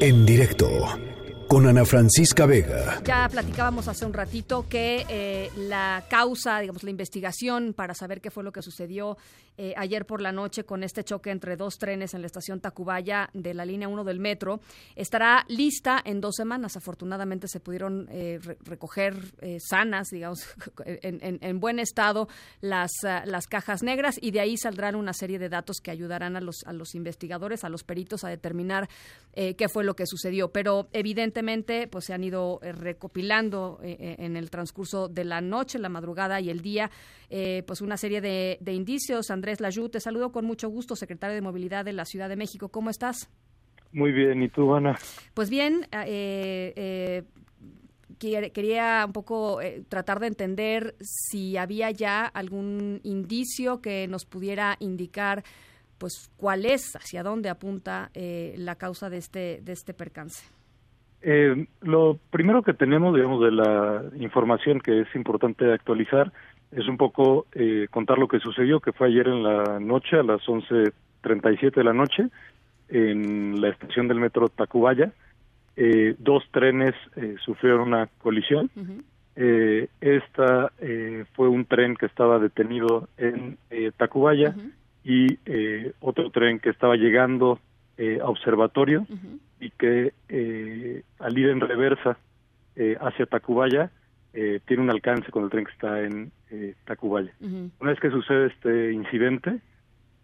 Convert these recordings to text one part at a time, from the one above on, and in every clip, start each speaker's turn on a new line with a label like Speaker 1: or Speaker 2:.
Speaker 1: En directo con Ana Francisca Vega.
Speaker 2: Ya platicábamos hace un ratito que eh, la causa, digamos, la investigación para saber qué fue lo que sucedió eh, ayer por la noche con este choque entre dos trenes en la estación Tacubaya de la línea 1 del metro estará lista en dos semanas. Afortunadamente se pudieron eh, recoger sanas, digamos, en, buen estado las, las cajas negras y de ahí saldrán una serie de datos que ayudarán a los, a los investigadores, a los peritos a determinar qué fue lo que sucedió. Pero evidentemente evidentemente pues se han ido eh, recopilando eh, eh, en el transcurso de la noche, la madrugada y el día, pues una serie de, indicios. Andrés Layú, te saludo con mucho gusto, secretario de Movilidad de la Ciudad de México. ¿Cómo estás?
Speaker 3: Muy bien, ¿y tú, Ana?
Speaker 2: Pues bien, quería un poco tratar de entender si había ya algún indicio que nos pudiera indicar pues cuál es, hacia dónde apunta la causa de este, de este percance.
Speaker 3: Eh, lo primero que tenemos, digamos, de la información que es importante actualizar es un poco eh, contar lo que sucedió, que fue ayer en la noche, a las 11.37 de la noche, en la estación del metro Tacubaya. Eh, dos trenes eh, sufrieron una colisión. eh, esta eh, fue un tren que estaba detenido en eh, Tacubaya y eh, otro tren que estaba llegando eh, Observatorio y que eh, al ir en reversa eh, hacia Tacubaya eh, tiene un alcance con el tren que está en eh, Tacubaya. Una vez que sucede este incidente,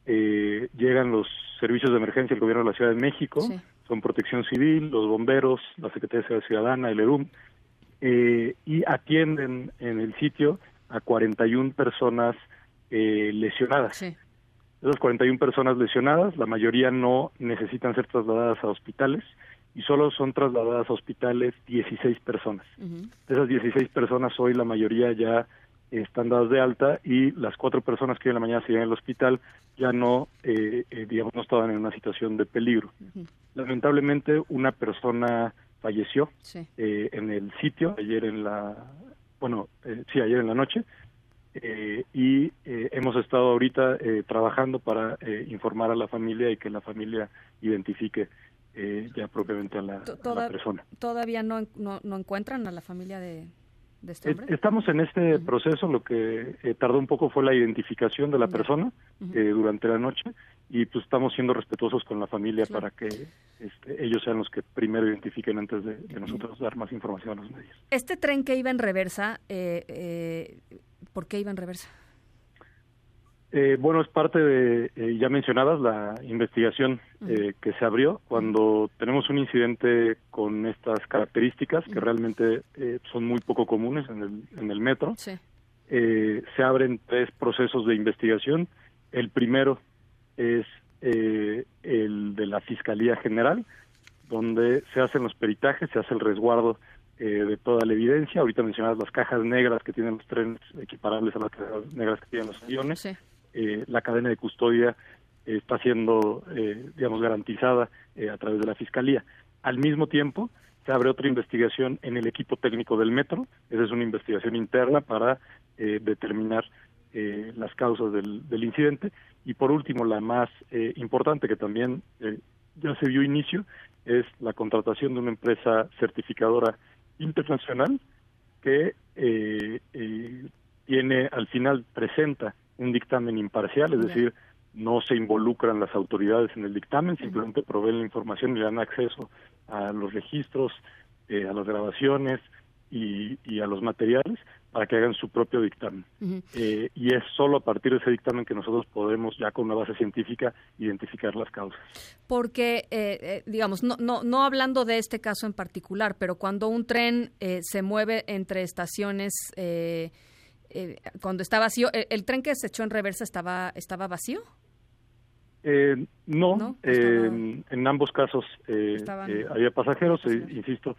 Speaker 3: eh, llegan los servicios de emergencia del gobierno de la Ciudad de México, son Protección Civil, los bomberos, la Secretaría de Seguridad Ciudadana, el ERUM, eh, y atienden en el sitio a 41 personas eh, lesionadas. Sí. Esas 41 personas lesionadas, la mayoría no necesitan ser trasladadas a hospitales y solo son trasladadas a hospitales 16 personas. De esas 16 personas hoy la mayoría ya están dadas de alta y las cuatro personas que hoy en la mañana se en al hospital ya no, eh, eh, digamos, no estaban en una situación de peligro. Lamentablemente una persona falleció sí. eh, en el sitio ayer en la, bueno, eh, sí, ayer en la noche eh, y eh, hemos estado ahorita eh, trabajando para eh, informar a la familia y que la familia identifique eh, ya propiamente a la, a la, persona.
Speaker 2: ¿Todavía no, no, no, encuentran a la familia de, de este hombre?
Speaker 3: Estamos en este uh -huh. proceso, lo que eh, tardó un poco fue la identificación de la persona uh -huh. eh, durante la noche y pues estamos siendo respetuosos con la familia claro. para que este, ellos sean los que primero identifiquen antes de, de, nosotros dar más información a los medios.
Speaker 2: Este tren que iba en reversa, eh, ¿por qué iba en reversa?
Speaker 3: Eh, bueno, es parte de, eh, ya mencionadas, la investigación eh, que se abrió cuando tenemos un incidente con estas características que realmente son muy poco comunes en el, en el metro. Sí. se abren tres procesos de investigación. El primero es el de la Fiscalía General, donde se hacen los peritajes, se hace el resguardo de toda la evidencia. Ahorita mencionadas las cajas negras que tienen los trenes equiparables a las cajas negras que tienen los aviones. Sí eh, la cadena de custodia eh, está siendo, eh, digamos, garantizada eh, a través de la Fiscalía. Al mismo tiempo, se abre otra investigación en el equipo técnico del metro. Esa es una investigación interna para eh, determinar eh, las causas del, del, incidente. Y por último, la más eh, importante, que también eh, ya se dio inicio, es la contratación de una empresa certificadora internacional que eh, eh, tiene, al final, presenta un dictamen imparcial, es decir, no se involucran las autoridades en el dictamen, simplemente proveen la información y dan acceso a los registros, eh, a las grabaciones y, y, a los materiales para que hagan su propio dictamen. Uh -huh. eh, y es solo a partir de ese dictamen que nosotros podemos, ya con una base científica, identificar las causas.
Speaker 2: Porque, eh, eh, digamos, no, no, no hablando de este caso en particular, pero cuando un tren eh, se mueve entre estaciones cuando está vacío, ¿el, ¿el, tren que se echó en reversa estaba, estaba vacío?
Speaker 3: Eh, no, ¿No? En ambos casos había pasajeros, pasajeros.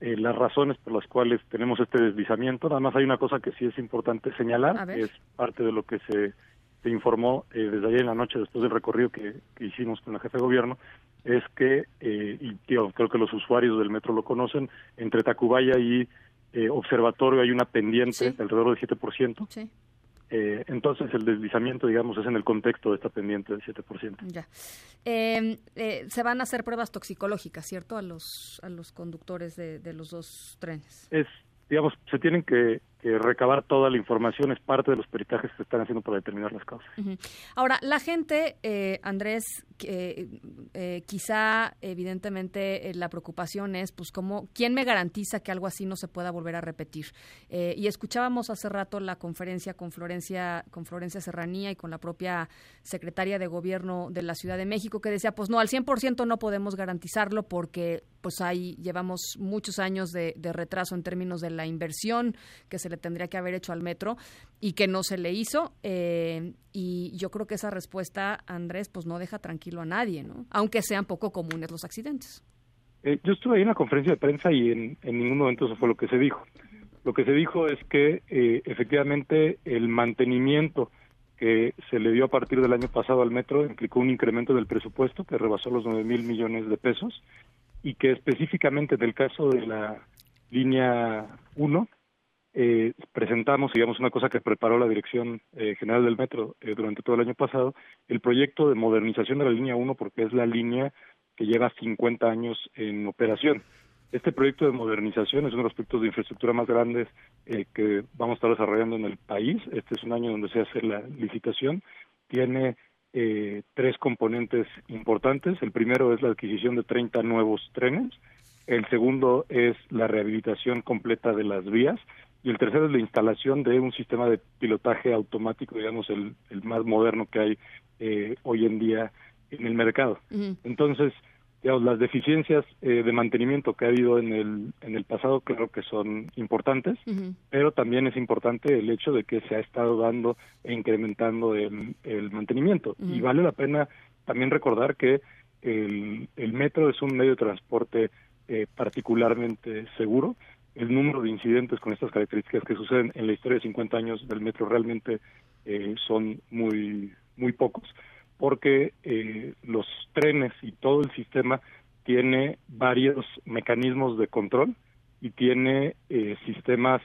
Speaker 3: Insisto, las razones por las cuales tenemos este deslizamiento, nada más hay una cosa que sí es importante señalar, que es parte de lo que se, se informó desde ayer en la noche después del recorrido que, que hicimos con la jefe de gobierno, es que, y tío, creo que los usuarios del metro lo conocen, entre Tacubaya y eh, observatorio hay una pendiente sí. alrededor del 7%. Sí. Eh, entonces el deslizamiento, digamos, es en el contexto de esta pendiente del 7%.
Speaker 2: Ya. Em, eh, se van a hacer pruebas toxicológicas, ¿cierto? A los, a los conductores de, de los dos trenes.
Speaker 3: Es, digamos, se tienen que, recabar toda la información, es parte de los peritajes que se están haciendo para determinar las causas.
Speaker 2: Ahora, la gente, eh, Andrés, eh, quizá evidentemente eh, la preocupación es, pues, ¿cómo, ¿quién me garantiza que algo así no se pueda volver a repetir? y escuchábamos hace rato la conferencia con Florencia, con Florencia Serranía y con la propia secretaria de Gobierno de la Ciudad de México que decía, pues no, al 100% no podemos garantizarlo porque pues ahí llevamos muchos años de, de retraso en términos de la inversión que se tendría que haber hecho al metro y que no se le hizo. Eh, y yo creo que esa respuesta, Andrés, pues no deja tranquilo a nadie, ¿no? Aunque sean poco comunes los accidentes.
Speaker 3: Eh, yo estuve ahí en la conferencia de prensa y en, ningún momento eso fue lo que se dijo. Lo que se dijo es que eh, efectivamente el mantenimiento que se le dio a partir del año pasado al metro implicó un incremento del presupuesto que rebasó los 9 mil millones de pesos y que específicamente en el caso de la línea 1 eh, presentamos, digamos, una cosa que preparó la Dirección eh, General del Metro eh, durante todo el año pasado, el proyecto de modernización de la línea 1, porque es la línea que lleva 50 años en operación. Este proyecto de modernización es uno de los proyectos de infraestructura más grandes eh, que vamos a estar desarrollando en el país. Este es un año donde se hace la licitación. Tiene tres componentes importantes. El primero es la adquisición de 30 nuevos trenes. El segundo es la rehabilitación completa de las vías y el tercero es la instalación de un sistema de pilotaje automático, digamos, el, el más moderno que hay eh, hoy en día en el mercado. Entonces, digamos, las deficiencias eh, de mantenimiento que ha habido en el, en el pasado creo que son importantes, pero también es importante el hecho de que se ha estado dando e incrementando el, el mantenimiento. Y vale la pena también recordar que el, el metro es un medio de transporte eh, particularmente seguro. El número de incidentes con estas características que suceden en la historia de 50 años del metro realmente eh, son muy muy pocos porque eh, los trenes y todo el sistema tiene varios mecanismos de control y tiene eh, sistemas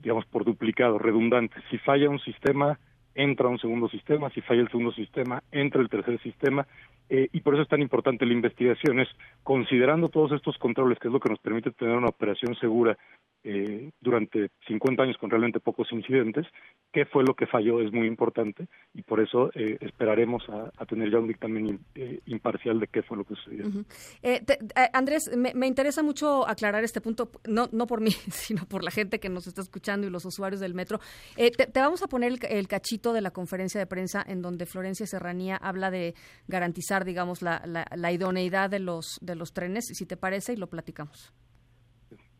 Speaker 3: digamos por duplicado redundantes. Si falla un sistema entra un segundo sistema si falla el segundo sistema entra el tercer sistema eh, y por eso es tan importante la investigación, es considerando todos estos controles, que es lo que nos permite tener una operación segura eh, durante 50 años con realmente pocos incidentes, qué fue lo que falló es muy importante y por eso eh, esperaremos a, tener ya un dictamen imparcial de qué fue lo que sucedió.
Speaker 2: Andrés, me, interesa mucho aclarar este punto, no, no por mí, sino por la gente que nos está escuchando y los usuarios del metro. Te, vamos a poner el cachito de la conferencia de prensa en donde Florencia Serranía habla de garantizar digamos, la, la, idoneidad de los, de los trenes, si te parece, y lo platicamos.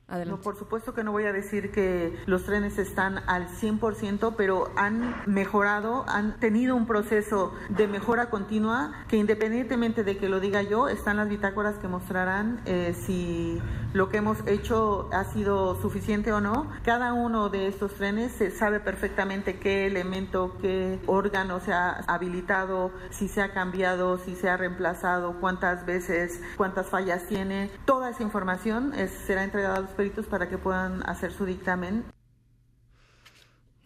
Speaker 4: No, por supuesto que no voy a decir que los trenes están al 100%, pero han mejorado, han tenido un proceso de mejora continua que independientemente de que lo diga yo, están las bitácoras que mostrarán eh, si lo que hemos hecho ha sido suficiente o no. Cada uno de estos trenes se sabe perfectamente qué elemento, qué órgano se ha habilitado, si se ha cambiado, si se ha reemplazado, cuántas veces, cuántas fallas tiene. Toda esa información será entregada a los peritos para que puedan hacer su dictamen.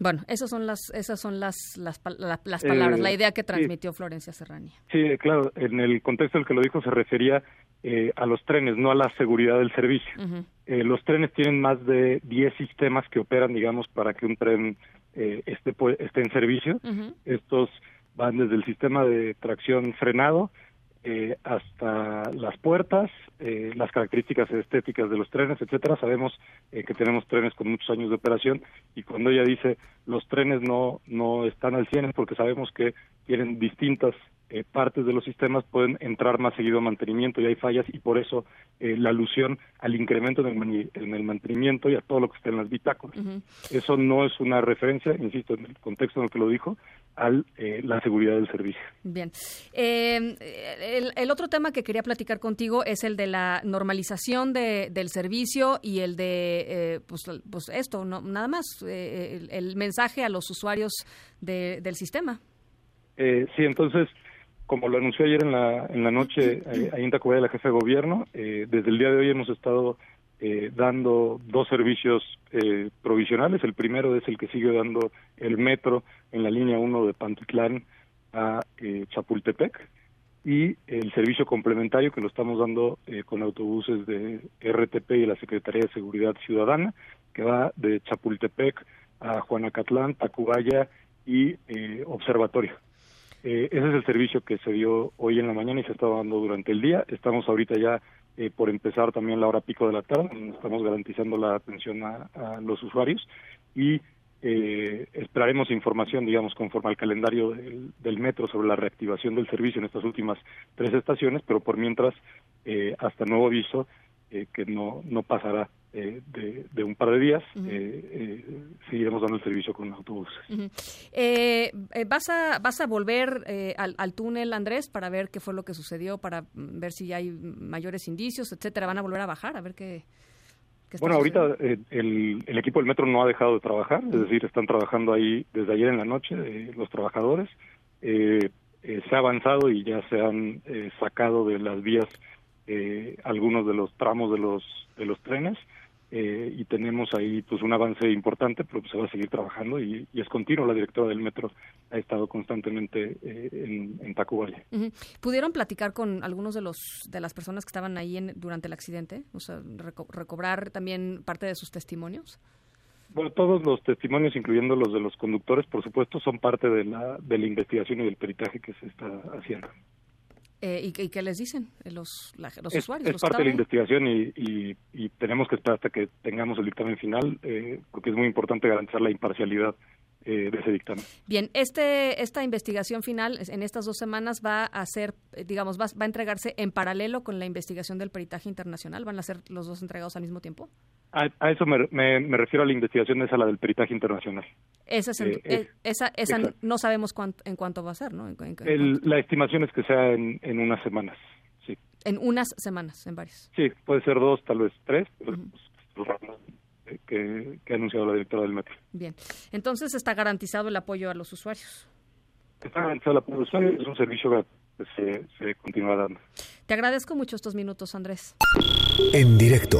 Speaker 2: Bueno, esas son las, esas son las, las, palabras, la eh, idea que transmitió Florencia Serrani.
Speaker 3: Sí, claro, en el contexto en el que lo dijo se refería eh, a los trenes, no a la seguridad del servicio. Eh, los trenes tienen más de 10 sistemas que operan, digamos, para que un tren esté, esté en servicio. Estos van desde el sistema de tracción frenado, eh, hasta las puertas, eh, las características estéticas de los trenes, etcétera. Sabemos eh, que tenemos trenes con muchos años de operación y cuando ella dice los trenes no no están al 100 es porque sabemos que tienen distintas eh, partes de los sistemas pueden entrar más seguido a mantenimiento y hay fallas y por eso eh, la alusión al incremento en el, mantenimiento y a todo lo que está en las bitácoras. Eso no es una referencia, insisto, en el contexto en el que lo dijo, a eh, la seguridad del servicio.
Speaker 2: Bien. Em, el, otro tema que quería platicar contigo es el de la normalización de, del servicio y el de, pues, pues, esto, no, nada más, el, mensaje a los usuarios del sistema.
Speaker 3: sí, entonces como lo anunció ayer en la, en la noche eh, ahí en Tacubaya la jefa de gobierno, eh, desde el día de hoy hemos estado eh, dando dos servicios eh, provisionales. El primero es el que sigue dando el metro en la línea 1 de Pantitlán a eh, Chapultepec y el servicio complementario que lo estamos dando con autobuses de RTP y la Secretaría de Seguridad Ciudadana, que va de Chapultepec a Juanacatlán, Tacubaya y Observatorio. Ese es el servicio que se dio hoy en la mañana y se está dando durante el día. Estamos ahorita ya eh, por empezar también la hora pico de la tarde, estamos garantizando la atención a, los usuarios y eh, esperaremos información, digamos, conforme al calendario del, metro sobre la reactivación del servicio en estas últimas tres estaciones, pero por mientras, eh, hasta nuevo aviso, eh, que no, no pasará eh, de, un par de días, eh, seguiremos dando el servicio con autobuses.
Speaker 2: ¿vas, a, ¿Vas a volver al, al, túnel, Andrés, para ver qué fue lo que sucedió, para ver si hay mayores indicios, etcétera? ¿Van a volver a bajar? A ver qué...
Speaker 3: bueno, ahorita el, el, equipo del metro no ha dejado de trabajar, es decir, están trabajando ahí desde ayer en la noche los trabajadores. se ha avanzado y ya se han sacado de las vías eh, algunos de los tramos de los de los trenes eh, y tenemos ahí pues un avance importante pero se va a seguir trabajando y, es continuo. La directora del metro ha estado constantemente eh, en, en Tacubaya.
Speaker 2: Pudieron platicar con algunos de los de las personas que estaban ahí en, durante el accidente o sea recobrar también parte de sus testimonios.
Speaker 3: Bueno, todos los testimonios, incluyendo los de los conductores, por supuesto, son parte de la, de la investigación y del peritaje que se está haciendo.
Speaker 2: Eh, ¿y, qué les dicen los, los usuarios?
Speaker 3: Es parte de la investigación y, tenemos que esperar hasta que tengamos el dictamen final, eh, porque es muy importante garantizar la imparcialidad eh, de ese dictamen.
Speaker 2: Bien, este, esta investigación final en estas dos semanas va a ser, digamos, va, va a entregarse en paralelo con la investigación del peritaje internacional. ¿Van a ser los dos entregados al mismo tiempo?
Speaker 3: A, eso me, me, refiero a la investigación esa, la del peritaje internacional.
Speaker 2: Esa, eh, eh, esa, esa no sabemos en cuánto va a ser, ¿no?
Speaker 3: la estimación es que sea en, en, unas semanas, sí.
Speaker 2: En unas semanas, en varias.
Speaker 3: Sí, puede ser dos, tal vez tres, que, que, ha anunciado la directora del metro.
Speaker 2: Bien, entonces está garantizado el apoyo a los usuarios.
Speaker 3: Está garantizado el apoyo a los usuarios, es un servicio que se, se continúa dando.
Speaker 2: Te agradezco mucho estos minutos, Andrés.
Speaker 1: En directo